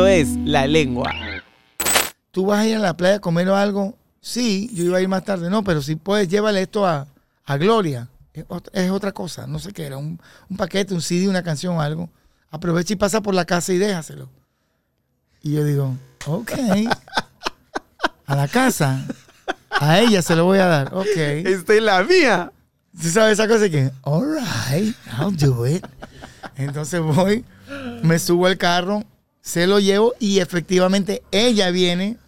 Esto es La Lengua. ¿Tú vas a ir a la playa a comer o algo? Sí, yo iba a ir más tarde. No, pero si puedes, llévale esto a, a Gloria. Es, ot- es otra cosa, no sé qué era. Un, un paquete, un CD, una canción o algo. Aprovecha y pasa por la casa y déjaselo. Y yo digo, ok. A la casa. A ella se lo voy a dar. Ok. Esta es la mía. ¿Tú sabes esa cosa que, all right, I'll do it? Entonces voy, me subo al carro, se lo llevo y efectivamente ella viene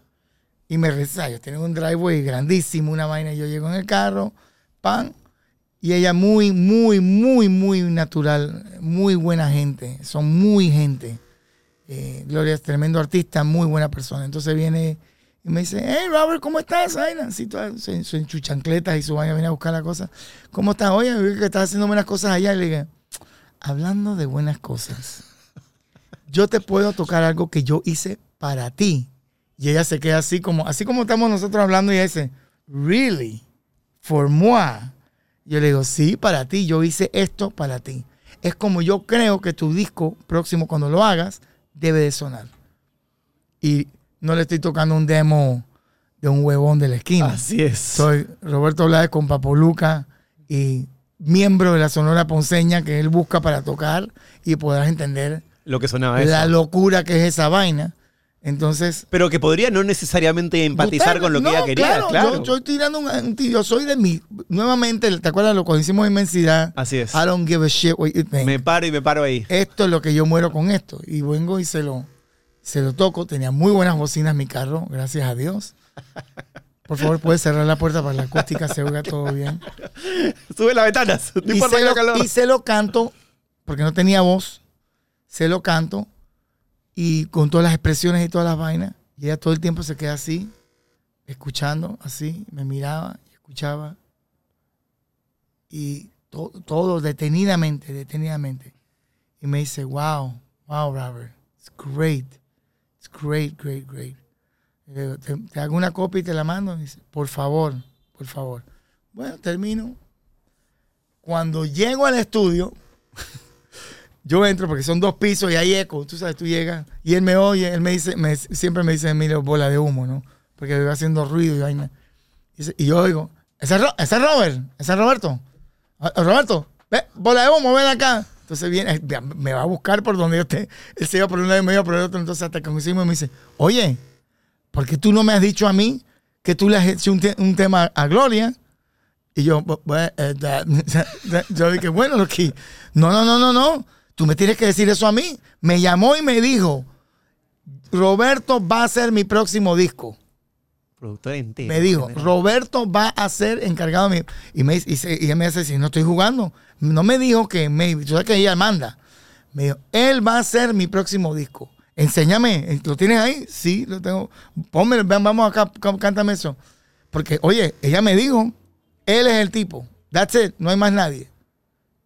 y me reza. Yo tengo un driveway grandísimo, una vaina. Yo llego en el carro, pan, y ella muy, muy, muy, muy natural, muy buena gente. Son muy gente. Eh, Gloria es tremendo artista, muy buena persona. Entonces viene y me dice, hey Robert, ¿cómo estás? Su, su- en chancletas y su vaina viene a buscar la cosa. ¿Cómo estás? Oye, que estás haciendo buenas cosas allá. Y le dije, hablando de buenas cosas, yo te puedo tocar algo que yo hice para ti. Y ella se queda así como, así como estamos nosotros hablando y ella dice, really? For moi. Yo le digo, sí, para ti, yo hice esto para ti. Es como yo creo que tu disco próximo, cuando lo hagas, debe de sonar. Y no le estoy tocando un demo de un huevón de la esquina. Así es. Soy Roberto Blades con Papo Luca y miembro de la Sonora Ponceña que él busca para tocar y podrás entender Lo que sonaba eso. la locura que es esa vaina. Entonces, Pero que podría no necesariamente empatizar con lo que No, ella quería, claro. Yo, yo estoy tirando un. Yo soy de mi. Nuevamente, ¿te acuerdas lo que hicimos Inmensidad? Así es. I don't give a shit what you think. Me paro y me paro ahí. Esto es lo que yo muero con esto. Y vengo y se lo, se lo toco. Tenía muy buenas bocinas mi carro, gracias a Dios. Por favor, puedes cerrar la puerta para la acústica, se oiga todo bien. Sube las ventanas. No y, importa se el lo, calor. y se lo canto, porque no tenía voz, se lo canto y con todas las expresiones y todas las vainas. Y ella todo el tiempo se queda así, escuchando, así, me miraba y escuchaba. Y to- todo detenidamente, detenidamente. Y me dice, wow, wow, Robert, it's great, it's great, great, great. Digo, te, hago una copia y te la mando. Dice, por favor, por favor. Bueno, termino. Cuando llego al estudio, yo entro porque son dos pisos y hay eco. Tú sabes, tú llegas y él me oye, él me dice, me- siempre me dice Emilio, bola de humo, ¿no? Porque iba haciendo ruido y vaina. Y, yo oigo, ese es, Robert, ese es Roberto. Ah, Roberto, ve, bola de humo, ven acá. Entonces viene, me va a buscar por donde yo esté. Él se iba por un lado y me iba por el otro. Entonces hasta que coincidimos me dice, oye, ¿por qué tú no me has dicho a mí que tú le has hecho un, te- un tema a Gloria? Y yo, eh, yo dije, bueno, lo que, no, no, no, no, no, tú me tienes que decir eso a mí. Me llamó y me dijo, Roberto va a ser mi próximo disco. Productor entero. Me dijo. Roberto va a ser encargado de mi... Y, me, y, se- y ella me dice, si no estoy jugando. No me dijo que, maybe, tú sabes que ella manda. Me dijo, él va a ser mi próximo disco. Enséñame, ¿lo tienes ahí? Sí, lo tengo. Ponme, vamos acá, cá- cántame eso. Porque, oye, ella me dijo, él es el tipo. That's it, no hay más nadie.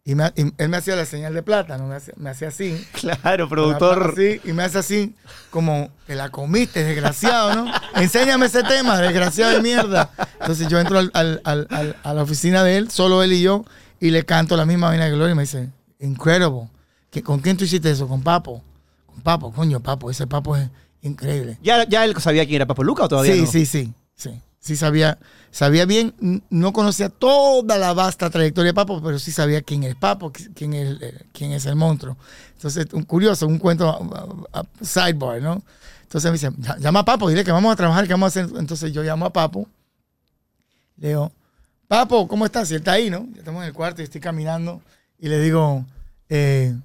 Y, me- y él me hacía la señal de plata, ¿no? me, hacía, me hacía así. Claro, productor. Así, y me hace así, como, te la comiste, desgraciado, ¿no? Enséñame ese tema, desgraciado de mierda. Entonces yo entro al- al- al- al- a la oficina de él, solo él y yo, y le canto la misma vaina de Gloria y me dice, incredible. ¿Qué- ¿Con quién tú hiciste eso? ¿Con Papo? Con Papo, coño, Papo. Ese Papo es increíble. ¿Ya, ¿Ya él sabía quién era Papo Luca o todavía Sí, no? sí, sí, sí. Sí sabía, sabía bien, no conocía toda la vasta trayectoria de Papo, pero sí sabía quién es Papo, qui- quién es, eh, quién es el monstruo. Entonces, un curioso, un cuento a- a- a- sidebar, ¿no? Entonces me dice, "Ya- llama a Papo, dile que vamos a trabajar, que vamos a hacer. Entonces yo llamo a Papo, le digo, Papo, ¿cómo estás? Y él está ahí, ¿no? Ya estamos en el cuarto y estoy caminando y le digo, eh,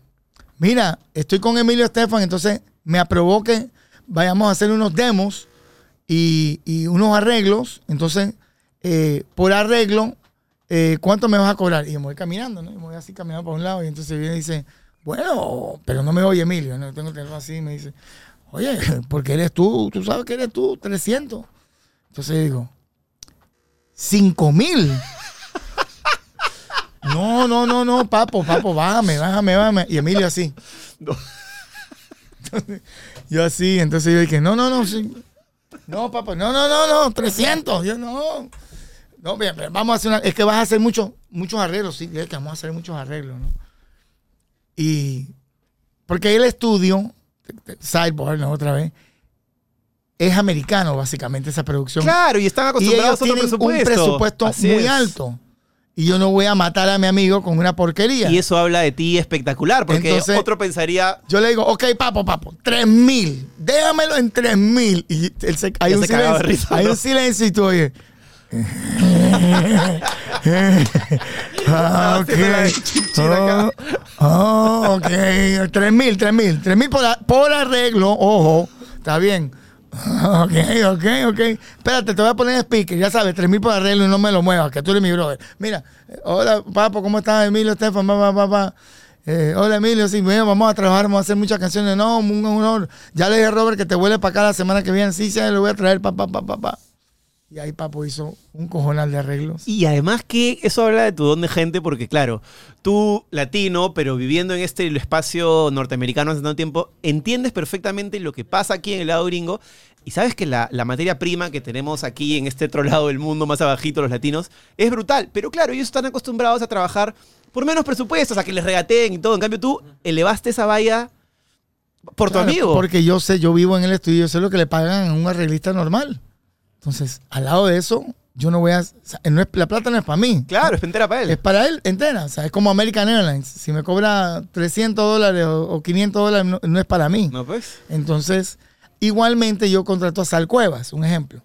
mira, estoy con Emilio Estefan, entonces me aprobó que vayamos a hacer unos demos y, y unos arreglos. Entonces, eh, por arreglo, eh, ¿cuánto me vas a cobrar? Y yo me voy caminando, ¿no? Y me voy así caminando para un lado y entonces viene y dice, bueno, pero no me oye Emilio, ¿no? Tengo el teléfono así y me dice, oye, porque eres tú, tú sabes que eres tú, 300. Entonces yo digo, 5 mil. No, no, no, no, papo, papo, bájame, bájame, bájame. Y Emilio así. Entonces, yo así, entonces yo dije, no, no, no, sí. No, papo, no, no, no, no, 300. Yo no. No, bien, vamos a hacer una, es que vas a hacer muchos muchos arreglos, sí, es que vamos a hacer muchos arreglos, ¿no? Y porque el estudio sidebar, ¿no? Otra vez. Es americano, básicamente, esa producción. Claro, y están y acostumbrados ellos a otro presupuesto. un presupuesto Así muy es. alto. Y yo no voy a matar a mi amigo con una porquería. Y eso habla de ti espectacular, porque Entonces- otro pensaría, Yo le digo, ok, papo, papo, tres mil, déjamelo en tres mil. Y él se- hay, un se silencio, risa, hay ¿no? un silencio y tú oyes. ah, ok. Oh, oh, ok. Tres mil, tres mil. Tres mil por arreglo, ojo. Está bien. Ok, ok, ok. Espérate, te voy a poner speaker. Ya sabes, tres mil por arreglo y no me lo muevas, que tú eres mi brother. Mira, eh, hola, papo, ¿cómo estás, Emilio, Estefan? Pa, pa, pa, pa. Eh, hola, Emilio, sí, bueno, vamos a trabajar, vamos a hacer muchas canciones. No, un honor. Ya le dije a Robert que te vuelve para acá la semana que viene. Sí, sí, lo voy a traer, pa, pa, pa, pa, pa. Y ahí Papo hizo un cojonal de arreglos. Y además que eso habla de tu don de gente, porque claro, tú latino, pero viviendo en este espacio norteamericano hace tanto tiempo, entiendes perfectamente lo que pasa aquí en el lado gringo y sabes que la, la materia prima que tenemos aquí en este otro lado del mundo, más abajito, los latinos, es brutal. Pero claro, ellos están acostumbrados a trabajar por menos presupuestos, a que les regateen y todo. En cambio, tú elevaste esa valla por Claro, tu amigo. Porque yo sé, yo vivo en el estudio, yo sé lo que le pagan a un arreglista normal. Entonces, al lado de eso, yo no voy a. o sea, no es- la plata no es para mí. Claro, es entera para él. Es para él entera. O sea, es como American Airlines. Si me cobra 300 dólares o, o 500 dólares, no, no es para mí. No, pues. Entonces, igualmente yo contrato a Sal Cuevas, un ejemplo.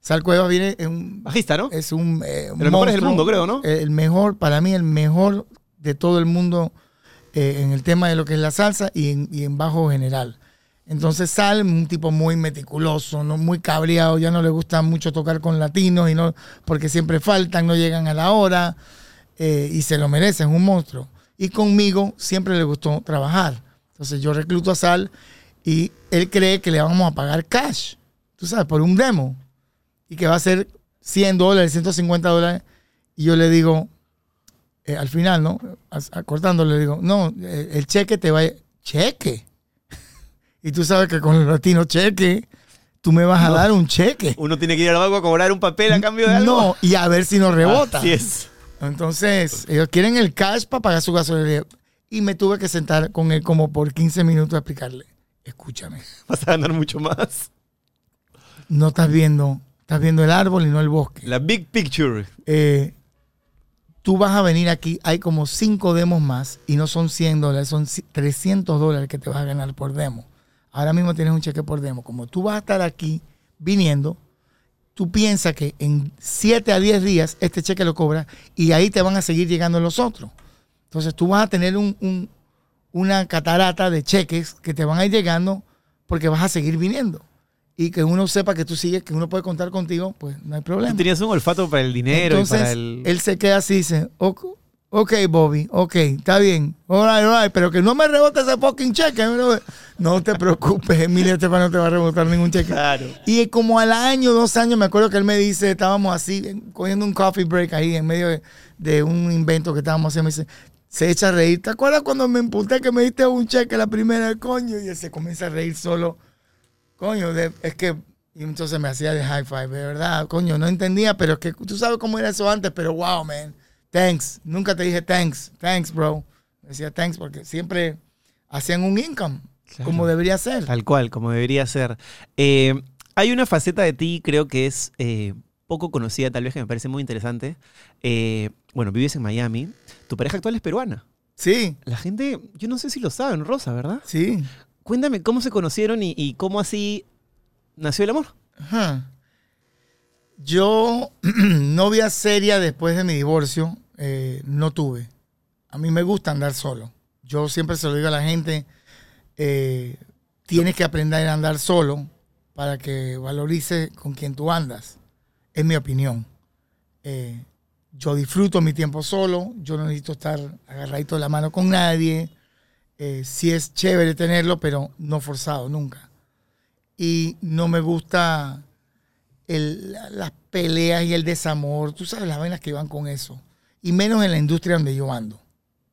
Sal Cuevas viene en un, Bajista, ¿no? es un, eh, un los mejores del monstruo. mundo, creo, ¿no? El mejor, para mí, el mejor de todo el mundo eh, en el tema de lo que es la salsa y en, y en bajo general. Entonces Sal, un tipo muy meticuloso, no muy cabreado, ya no le gusta mucho tocar con latinos y no porque siempre faltan, no llegan a la hora eh, y se lo merecen, un monstruo. Y conmigo siempre le gustó trabajar. Entonces yo recluto a Sal y él cree que le vamos a pagar cash, tú sabes, por un demo y que va a ser 100 dólares, 150 dólares. Y yo le digo, eh, al final, ¿no? Acortando, le digo, no, eh, el cheque te va a... Cheque. Y tú sabes que con el latino cheque, tú me vas a No. dar un cheque. Uno tiene que ir al banco a cobrar un papel a cambio de algo. No, y a ver si nos rebota. Así es. Entonces, ellos quieren el cash para pagar su gasolina. Y me tuve que sentar con él como por 15 minutos a explicarle, escúchame, Vas a ganar mucho más. no estás viendo, estás viendo el árbol y no el bosque. La big picture. eh, tú vas a venir aquí, hay como cinco demos más y no son 100 dólares, son ci- 300 dólares que te vas a ganar por demo. Ahora mismo tienes un cheque por demo. Como tú vas a estar aquí viniendo, tú piensas que en 7 a 10 días este cheque lo cobras y ahí te van a seguir llegando los otros. Entonces tú vas a tener un- un- una catarata de cheques que te van a ir llegando porque vas a seguir viniendo. Y que uno sepa que tú sigues, que uno puede contar contigo, pues no hay problema. Tú tenías un olfato para el dinero Entonces, y para el. él se queda así y dice, ok, ok, Bobby, ok, está bien, all right, all right, pero que no me rebote ese fucking cheque. bro". No te preocupes, Emilio Estefan no te va a rebotar ningún cheque. Claro. Y como al año, dos años, me acuerdo que él me dice, estábamos así, en- cogiendo un coffee break ahí en medio de, de un invento que estábamos haciendo, me dice, se echa a reír. ¿Te acuerdas cuando me emputé que me diste un cheque la primera, coño? Y él se comienza a reír solo. Coño, de- es que... Y entonces me hacía de high five, de verdad, coño, no entendía, pero es que tú sabes cómo era eso antes, pero wow, man, thanks. Nunca te dije thanks, thanks, bro. Decía thanks porque siempre hacían un income, Claro. como debería ser. Tal cual, como debería ser. Eh, hay una faceta de ti, creo que es eh, poco conocida, tal vez que me parece muy interesante. Eh, bueno, vives en Miami. Tu pareja actual es peruana. Sí, La gente, yo no sé si lo saben, Rosa, ¿verdad? sí. Cuéntame cómo se conocieron y, y cómo así nació el amor. Ajá. Yo, novia seria después de mi divorcio, eh, no tuve. A mí me gusta andar solo. Yo siempre se lo digo a la gente, eh, tienes que aprender a andar solo para que valorices con quien tú andas. Es mi opinión. Eh, yo disfruto mi tiempo solo, yo no necesito estar agarradito de la mano con nadie. Eh, sí es chévere tenerlo, pero no forzado nunca. Y no me gusta el- la- las peleas y el desamor. Tú sabes las vainas que van con eso. Y menos en la industria donde yo ando.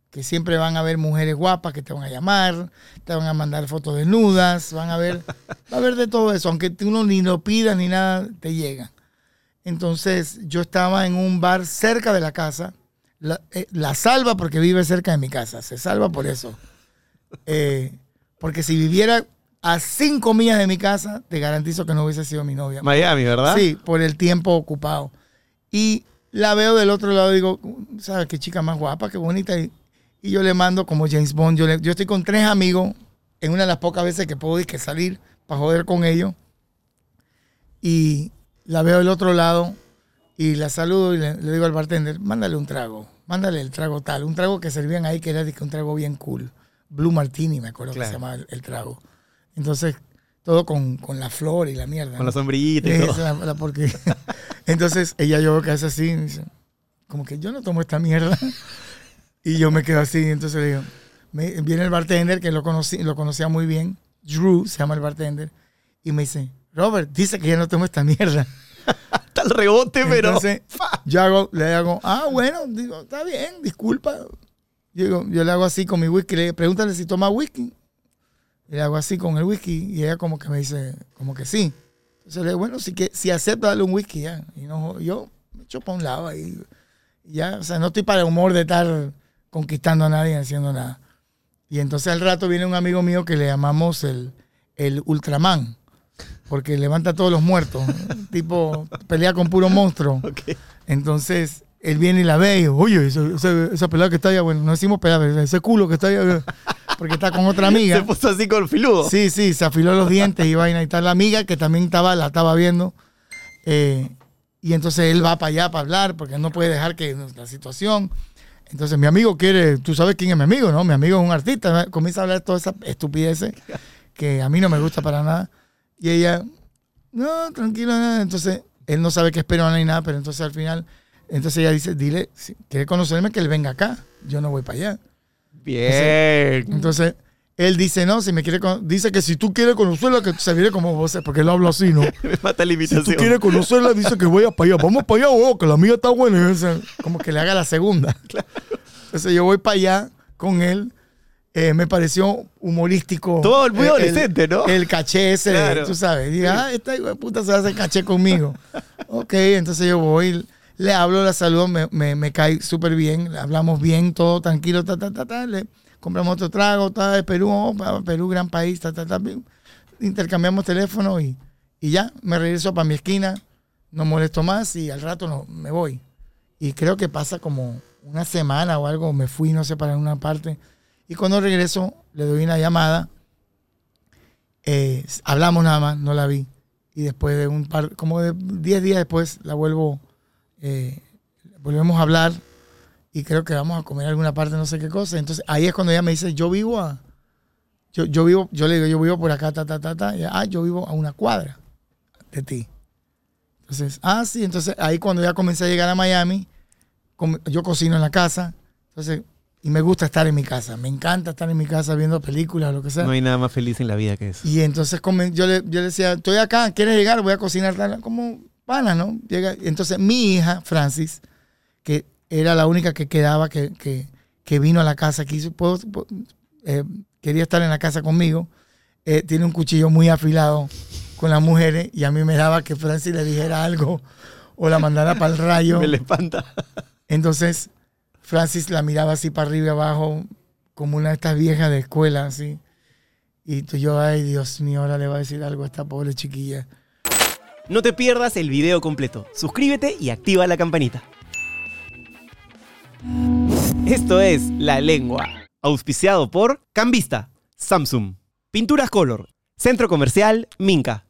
Que siempre van a haber mujeres guapas que te van a llamar, te van a mandar fotos desnudas, van a ver, va a haber de todo eso. Aunque tú no ni lo pidas ni nada, te llega. Entonces yo estaba en un bar cerca de la casa. La, eh, la salva porque vive cerca de mi casa. Se salva por eso. Eh, porque si viviera a cinco millas de mi casa, te garantizo que no hubiese sido mi novia. Miami, ¿verdad? Sí, por el tiempo ocupado. Y la veo del otro lado y digo, ¿sabes qué chica más guapa, qué bonita? Y, y yo le mando como James Bond. Yo, le- yo estoy con tres amigos en una de las pocas veces que puedo que salir para joder con ellos. Y la veo del otro lado y la saludo y le, le digo al bartender, mándale un trago, mándale el trago tal. Un trago que servían ahí que era un trago bien cool. Blue Martini, me acuerdo que se llamaba el, el trago. Entonces, todo con, con la flor y la mierda. Con ¿no? la sombrillita y todo. es la- la porquería. Entonces ella yo que hace así, dice, como que yo no tomo esta mierda. Y yo me quedo así, entonces le digo, me- viene el bartender que lo, conocí, lo conocía muy bien, Drew se llama el bartender, y me dice, Robert, dice que ya no tomo esta mierda. Hasta el rebote, pero. Entonces yo hago, le hago, ah, bueno, digo, está bien, disculpa. Yo le hago así con mi whisky, le pregúntale si toma whisky. Le hago así con el whisky y ella como que me dice, como que sí. Entonces le digo, bueno, si, que, si acepto darle un whisky ya. Y no, yo me echo para un lado ahí. Y ya, o sea, no estoy para el humor de estar conquistando a nadie haciendo nada. Y entonces al rato viene un amigo mío que le llamamos el, el Ultraman, porque levanta a todos los muertos. tipo, pelea con puro monstruo. Ok. Entonces él viene y la ve y dice, oye, esa, esa, esa pelada que está allá, bueno, no decimos pelada, ese culo que está allá, porque está con otra Se amiga. puso así con filudo. Sí, sí, se afiló los dientes y vaina y tal. La amiga que también estaba, la estaba viendo. eh, y entonces él va para allá para hablar, porque no puede dejar que la situación. Entonces mi amigo quiere, tú sabes quién es mi amigo, ¿no? Mi amigo es un artista, comienza a hablar toda esa estupideces que a mí no me gusta para nada. Y ella, no, tranquilo, nada. Entonces él no sabe qué esperar ni nada, pero entonces al final, entonces ella dice, dile, si quiere conocerme, que él venga acá. Yo no voy para allá. Bien. Entonces, él dice, no, si me quiere, con- dice que si tú quieres conocerla, que se viene como vos, porque él habla así, ¿no? Me mata la Si tú quieres conocerla, dice que vaya para allá. Vamos para allá, oh, que la mía está buena. Como que le haga la segunda. Entonces yo voy para allá con él. Eh, me pareció humorístico. Todo muy Eh, adolescente, ¿no? El caché ese, Claro. tú sabes. Diga, ah, esta puta se hace caché conmigo. ok, entonces yo voy, le hablo, la saludo, me, me, cae súper bien. Hablamos bien, todo tranquilo, ta, ta, ta, ta. Le compramos otro trago, ta, de Perú, oh, Perú, gran país, ta, ta, ta. Intercambiamos teléfono y, y ya, me regreso para mi esquina, no molesto más y al rato no, me voy. Y creo que pasa como una semana o algo, me fui, no sé, para una parte. Y cuando regreso, le doy una llamada. eh, hablamos nada más, no la vi. Y después de un par, como de 10 días después, la vuelvo, eh, volvemos a hablar. Y creo que vamos a comer alguna parte, no sé qué cosa. Entonces ahí es cuando ella me dice, yo vivo a. Yo, yo vivo, yo le digo, yo vivo por acá, ta, ta, ta, ta. Y ah, yo vivo a una cuadra de ti. Entonces, ah, sí. Entonces ahí cuando ya comencé a llegar a Miami, yo cocino en la casa. Entonces, y me gusta estar en mi casa. Me encanta estar en mi casa viendo películas lo que sea. No hay nada más feliz en la vida que eso. Y entonces yo le, yo le decía, estoy acá, ¿quieres llegar? Voy a cocinar tal, como ¿no? Llega, entonces mi hija, Francis, que era la única que quedaba, que, que, que vino a la casa, quiso, puedo- puedo- eh, quería estar en la casa conmigo, eh, tiene un cuchillo muy afilado con las mujeres y a mí me daba que Francis le dijera algo o la mandara para el rayo. Me le espanta. Entonces, Francis la miraba así para arriba y abajo, como una de estas viejas de escuela, así. Y tú, yo, ay, Dios mío, ahora le va a decir algo a esta pobre chiquilla. No te pierdas el video completo. Suscríbete y activa la campanita. Esto es La Lengua, auspiciado por Cambista, Samsung, Pinturas Color, Centro Comercial Minca,